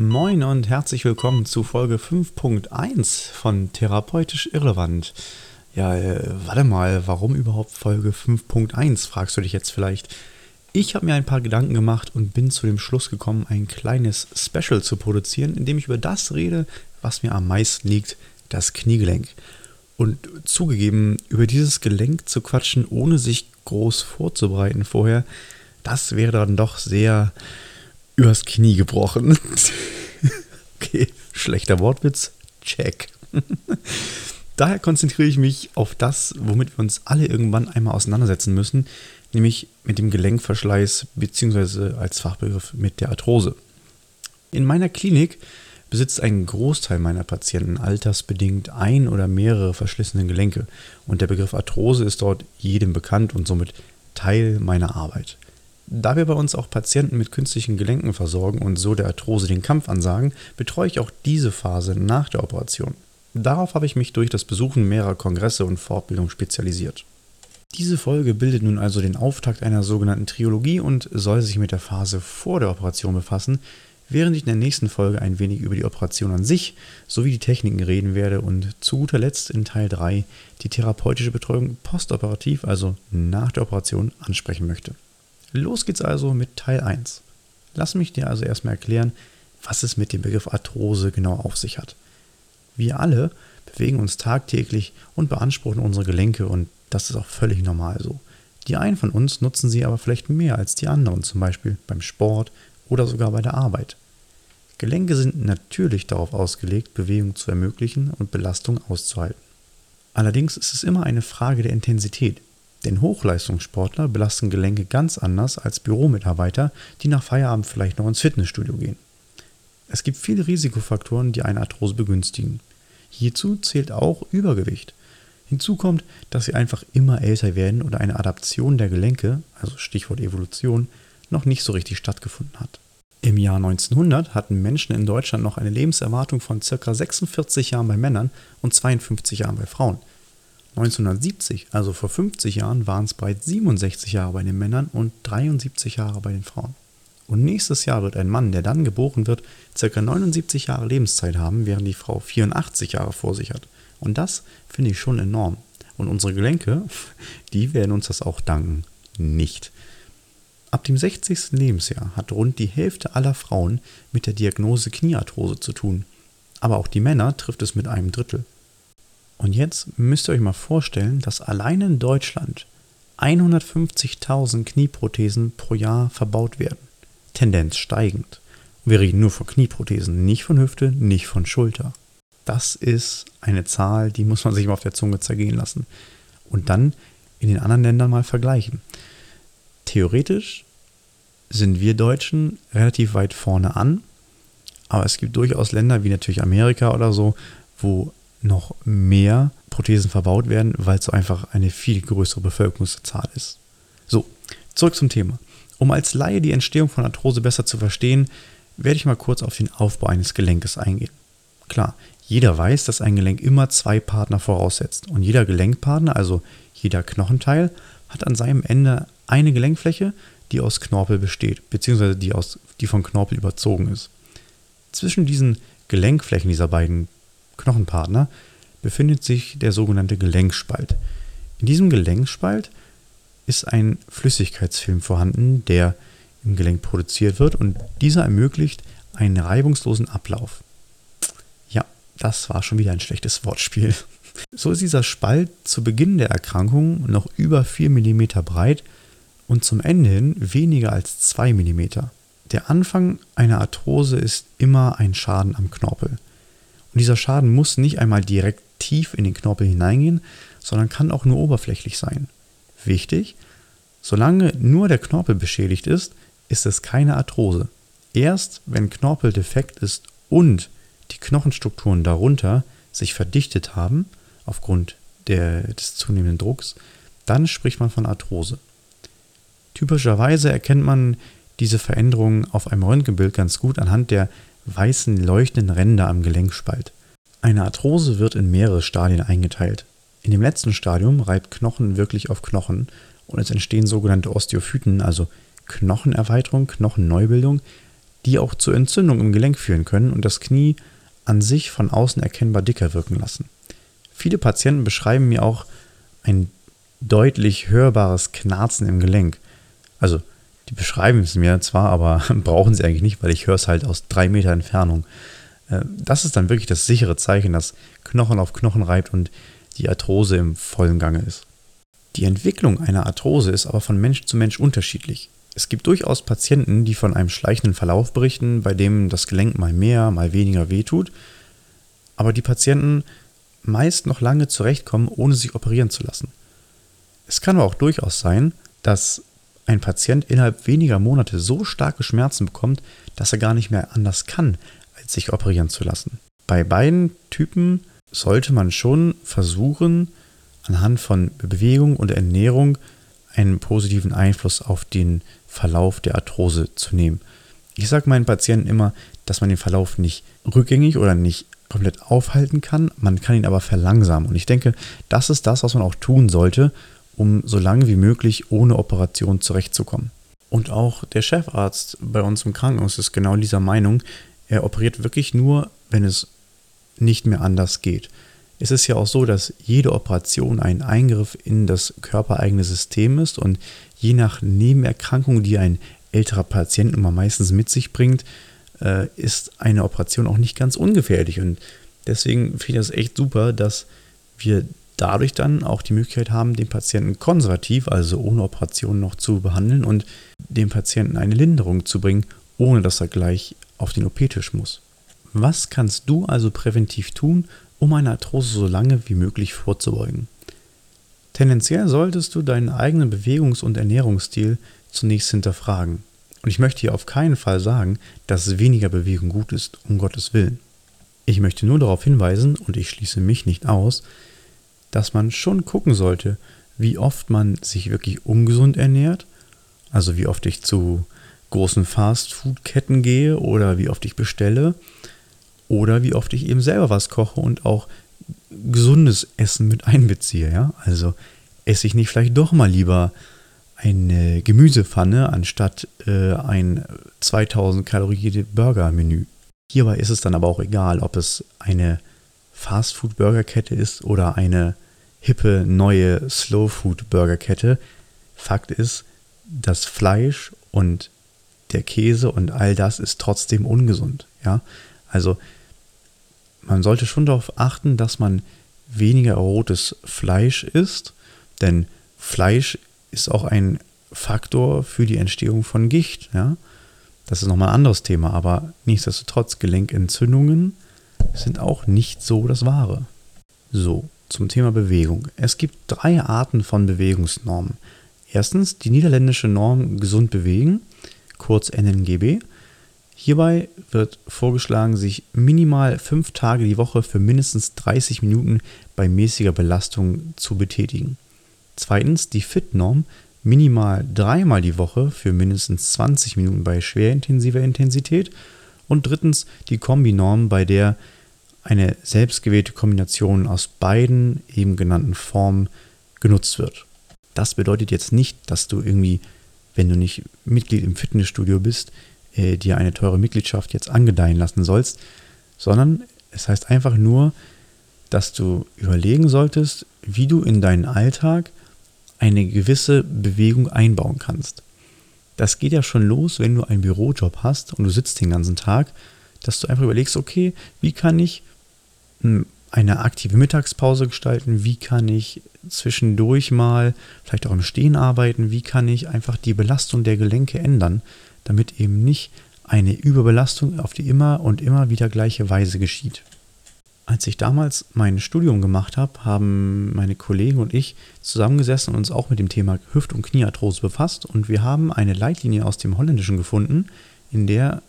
Moin und herzlich willkommen zu Folge 5.1 von Therapeutisch Irrelevant. Ja, äh, warte mal, warum überhaupt Folge 5.1, fragst du dich jetzt vielleicht. Ich habe mir ein paar Gedanken gemacht und bin zu dem Schluss gekommen, ein kleines Special zu produzieren, in dem ich über das rede, was mir am meisten liegt, das Kniegelenk. Und zugegeben, über dieses Gelenk zu quatschen, ohne sich groß vorzubereiten vorher, das wäre dann doch sehr übers Knie gebrochen. okay, schlechter Wortwitz. Check. Daher konzentriere ich mich auf das, womit wir uns alle irgendwann einmal auseinandersetzen müssen, nämlich mit dem Gelenkverschleiß bzw. als Fachbegriff mit der Arthrose. In meiner Klinik besitzt ein Großteil meiner Patienten altersbedingt ein oder mehrere verschlissene Gelenke und der Begriff Arthrose ist dort jedem bekannt und somit Teil meiner Arbeit. Da wir bei uns auch Patienten mit künstlichen Gelenken versorgen und so der Arthrose den Kampf ansagen, betreue ich auch diese Phase nach der Operation. Darauf habe ich mich durch das Besuchen mehrerer Kongresse und Fortbildungen spezialisiert. Diese Folge bildet nun also den Auftakt einer sogenannten Triologie und soll sich mit der Phase vor der Operation befassen, während ich in der nächsten Folge ein wenig über die Operation an sich sowie die Techniken reden werde und zu guter Letzt in Teil 3 die therapeutische Betreuung postoperativ, also nach der Operation, ansprechen möchte. Los geht's also mit Teil 1. Lass mich dir also erstmal erklären, was es mit dem Begriff Arthrose genau auf sich hat. Wir alle bewegen uns tagtäglich und beanspruchen unsere Gelenke und das ist auch völlig normal so. Die einen von uns nutzen sie aber vielleicht mehr als die anderen, zum Beispiel beim Sport oder sogar bei der Arbeit. Gelenke sind natürlich darauf ausgelegt, Bewegung zu ermöglichen und Belastung auszuhalten. Allerdings ist es immer eine Frage der Intensität. Denn Hochleistungssportler belasten Gelenke ganz anders als Büromitarbeiter, die nach Feierabend vielleicht noch ins Fitnessstudio gehen. Es gibt viele Risikofaktoren, die eine Arthrose begünstigen. Hierzu zählt auch Übergewicht. Hinzu kommt, dass sie einfach immer älter werden oder eine Adaption der Gelenke, also Stichwort Evolution, noch nicht so richtig stattgefunden hat. Im Jahr 1900 hatten Menschen in Deutschland noch eine Lebenserwartung von ca. 46 Jahren bei Männern und 52 Jahren bei Frauen. 1970, also vor 50 Jahren, waren es bereits 67 Jahre bei den Männern und 73 Jahre bei den Frauen. Und nächstes Jahr wird ein Mann, der dann geboren wird, ca. 79 Jahre Lebenszeit haben, während die Frau 84 Jahre vor sich hat. Und das finde ich schon enorm. Und unsere Gelenke, die werden uns das auch danken. Nicht. Ab dem 60. Lebensjahr hat rund die Hälfte aller Frauen mit der Diagnose Kniearthrose zu tun. Aber auch die Männer trifft es mit einem Drittel. Und jetzt müsst ihr euch mal vorstellen, dass allein in Deutschland 150.000 Knieprothesen pro Jahr verbaut werden. Tendenz steigend. Wir reden nur von Knieprothesen, nicht von Hüfte, nicht von Schulter. Das ist eine Zahl, die muss man sich mal auf der Zunge zergehen lassen. Und dann in den anderen Ländern mal vergleichen. Theoretisch sind wir Deutschen relativ weit vorne an, aber es gibt durchaus Länder wie natürlich Amerika oder so, wo noch mehr Prothesen verbaut werden, weil es so einfach eine viel größere Bevölkerungszahl ist. So, zurück zum Thema. Um als Laie die Entstehung von Arthrose besser zu verstehen, werde ich mal kurz auf den Aufbau eines Gelenkes eingehen. Klar, jeder weiß, dass ein Gelenk immer zwei Partner voraussetzt und jeder Gelenkpartner, also jeder Knochenteil, hat an seinem Ende eine Gelenkfläche, die aus Knorpel besteht, beziehungsweise die, aus, die von Knorpel überzogen ist. Zwischen diesen Gelenkflächen dieser beiden Knochenpartner befindet sich der sogenannte Gelenkspalt. In diesem Gelenkspalt ist ein Flüssigkeitsfilm vorhanden, der im Gelenk produziert wird und dieser ermöglicht einen reibungslosen Ablauf. Ja, das war schon wieder ein schlechtes Wortspiel. So ist dieser Spalt zu Beginn der Erkrankung noch über 4 mm breit und zum Ende hin weniger als 2 mm. Der Anfang einer Arthrose ist immer ein Schaden am Knorpel. Und dieser Schaden muss nicht einmal direkt tief in den Knorpel hineingehen, sondern kann auch nur oberflächlich sein. Wichtig, solange nur der Knorpel beschädigt ist, ist es keine Arthrose. Erst wenn Knorpel defekt ist und die Knochenstrukturen darunter sich verdichtet haben, aufgrund der, des zunehmenden Drucks, dann spricht man von Arthrose. Typischerweise erkennt man diese Veränderungen auf einem Röntgenbild ganz gut anhand der weißen leuchtenden Ränder am Gelenkspalt. Eine Arthrose wird in mehrere Stadien eingeteilt. In dem letzten Stadium reibt Knochen wirklich auf Knochen und es entstehen sogenannte Osteophyten, also Knochenerweiterung, Knochenneubildung, die auch zur Entzündung im Gelenk führen können und das Knie an sich von außen erkennbar dicker wirken lassen. Viele Patienten beschreiben mir auch ein deutlich hörbares Knarzen im Gelenk. Also, die beschreiben es mir zwar, aber brauchen sie eigentlich nicht, weil ich höre es halt aus drei Meter Entfernung. Äh, das ist dann wirklich das sichere Zeichen, dass Knochen auf Knochen reibt und die Arthrose im vollen Gange ist. Die Entwicklung einer Arthrose ist aber von Mensch zu Mensch unterschiedlich. Es gibt durchaus Patienten, die von einem schleichenden Verlauf berichten, bei dem das Gelenk mal mehr, mal weniger wehtut, aber die Patienten meist noch lange zurechtkommen, ohne sich operieren zu lassen. Es kann aber auch durchaus sein, dass ein Patient innerhalb weniger Monate so starke Schmerzen bekommt, dass er gar nicht mehr anders kann, als sich operieren zu lassen. Bei beiden Typen sollte man schon versuchen, anhand von Bewegung und Ernährung einen positiven Einfluss auf den Verlauf der Arthrose zu nehmen. Ich sage meinen Patienten immer, dass man den Verlauf nicht rückgängig oder nicht komplett aufhalten kann, man kann ihn aber verlangsamen. Und ich denke, das ist das, was man auch tun sollte, um so lange wie möglich ohne Operation zurechtzukommen. Und auch der Chefarzt bei uns im Krankenhaus ist genau dieser Meinung. Er operiert wirklich nur, wenn es nicht mehr anders geht. Es ist ja auch so, dass jede Operation ein Eingriff in das körpereigene System ist und je nach Nebenerkrankung, die ein älterer Patient immer meistens mit sich bringt, äh, ist eine Operation auch nicht ganz ungefährlich. Und deswegen finde ich das echt super, dass wir dadurch dann auch die Möglichkeit haben, den Patienten konservativ, also ohne Operation noch zu behandeln und dem Patienten eine Linderung zu bringen, ohne dass er gleich auf den OP-Tisch muss. Was kannst du also präventiv tun, um eine Arthrose so lange wie möglich vorzubeugen? Tendenziell solltest du deinen eigenen Bewegungs- und Ernährungsstil zunächst hinterfragen. Und ich möchte hier auf keinen Fall sagen, dass weniger Bewegung gut ist, um Gottes Willen. Ich möchte nur darauf hinweisen, und ich schließe mich nicht aus, dass man schon gucken sollte, wie oft man sich wirklich ungesund ernährt, also wie oft ich zu großen Fastfood-Ketten gehe oder wie oft ich bestelle oder wie oft ich eben selber was koche und auch gesundes Essen mit einbeziehe. Ja? Also esse ich nicht vielleicht doch mal lieber eine Gemüsepfanne anstatt äh, ein 2000 Kalorien Burger-Menü. Hierbei ist es dann aber auch egal, ob es eine Fastfood-Burgerkette ist oder eine hippe neue Slow-Food-Burgerkette. Fakt ist, das Fleisch und der Käse und all das ist trotzdem ungesund. Ja, also man sollte schon darauf achten, dass man weniger rotes Fleisch isst, denn Fleisch ist auch ein Faktor für die Entstehung von Gicht. Ja? Das ist nochmal ein anderes Thema, aber nichtsdestotrotz, Gelenkentzündungen sind auch nicht so das Wahre. So, zum Thema Bewegung. Es gibt drei Arten von Bewegungsnormen. Erstens die niederländische Norm Gesund bewegen, kurz NNGB. Hierbei wird vorgeschlagen, sich minimal fünf Tage die Woche für mindestens 30 Minuten bei mäßiger Belastung zu betätigen. Zweitens die FIT-Norm, minimal dreimal die Woche für mindestens 20 Minuten bei schwerintensiver Intensität. Und drittens die Kombinorm, bei der eine selbstgewählte Kombination aus beiden eben genannten Formen genutzt wird. Das bedeutet jetzt nicht, dass du irgendwie, wenn du nicht Mitglied im Fitnessstudio bist, äh, dir eine teure Mitgliedschaft jetzt angedeihen lassen sollst, sondern es heißt einfach nur, dass du überlegen solltest, wie du in deinen Alltag eine gewisse Bewegung einbauen kannst. Das geht ja schon los, wenn du einen Bürojob hast und du sitzt den ganzen Tag, dass du einfach überlegst, okay, wie kann ich eine aktive Mittagspause gestalten, wie kann ich zwischendurch mal vielleicht auch im Stehen arbeiten, wie kann ich einfach die Belastung der Gelenke ändern, damit eben nicht eine Überbelastung auf die immer und immer wieder gleiche Weise geschieht. Als ich damals mein Studium gemacht habe, haben meine Kollegen und ich zusammengesessen und uns auch mit dem Thema Hüft- und Kniearthrose befasst und wir haben eine Leitlinie aus dem Holländischen gefunden, in der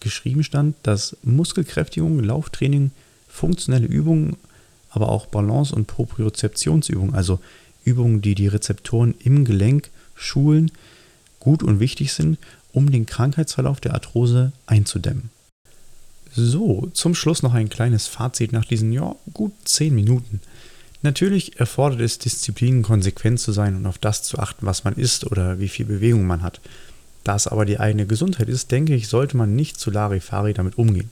geschrieben stand, dass Muskelkräftigung, Lauftraining, funktionelle Übungen, aber auch Balance- und Propriozeptionsübungen, also Übungen, die die Rezeptoren im Gelenk schulen, gut und wichtig sind, um den Krankheitsverlauf der Arthrose einzudämmen. So, zum Schluss noch ein kleines Fazit nach diesen, ja, gut 10 Minuten. Natürlich erfordert es Disziplin, konsequent zu sein und auf das zu achten, was man isst oder wie viel Bewegung man hat. Da es aber die eigene Gesundheit ist, denke ich, sollte man nicht zu Larifari damit umgehen.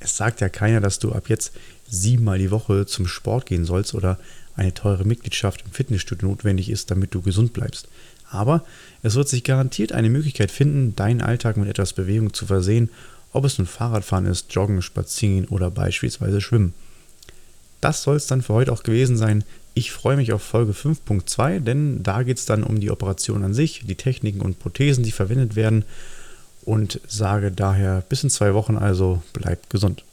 Es sagt ja keiner, dass du ab jetzt siebenmal die Woche zum Sport gehen sollst oder eine teure Mitgliedschaft im Fitnessstudio notwendig ist, damit du gesund bleibst. Aber es wird sich garantiert eine Möglichkeit finden, deinen Alltag mit etwas Bewegung zu versehen, ob es nun Fahrradfahren ist, Joggen, Spazieren oder beispielsweise Schwimmen. Das soll es dann für heute auch gewesen sein. Ich freue mich auf Folge 5.2, denn da geht es dann um die Operation an sich, die Techniken und Prothesen, die verwendet werden und sage daher bis in zwei Wochen also bleibt gesund.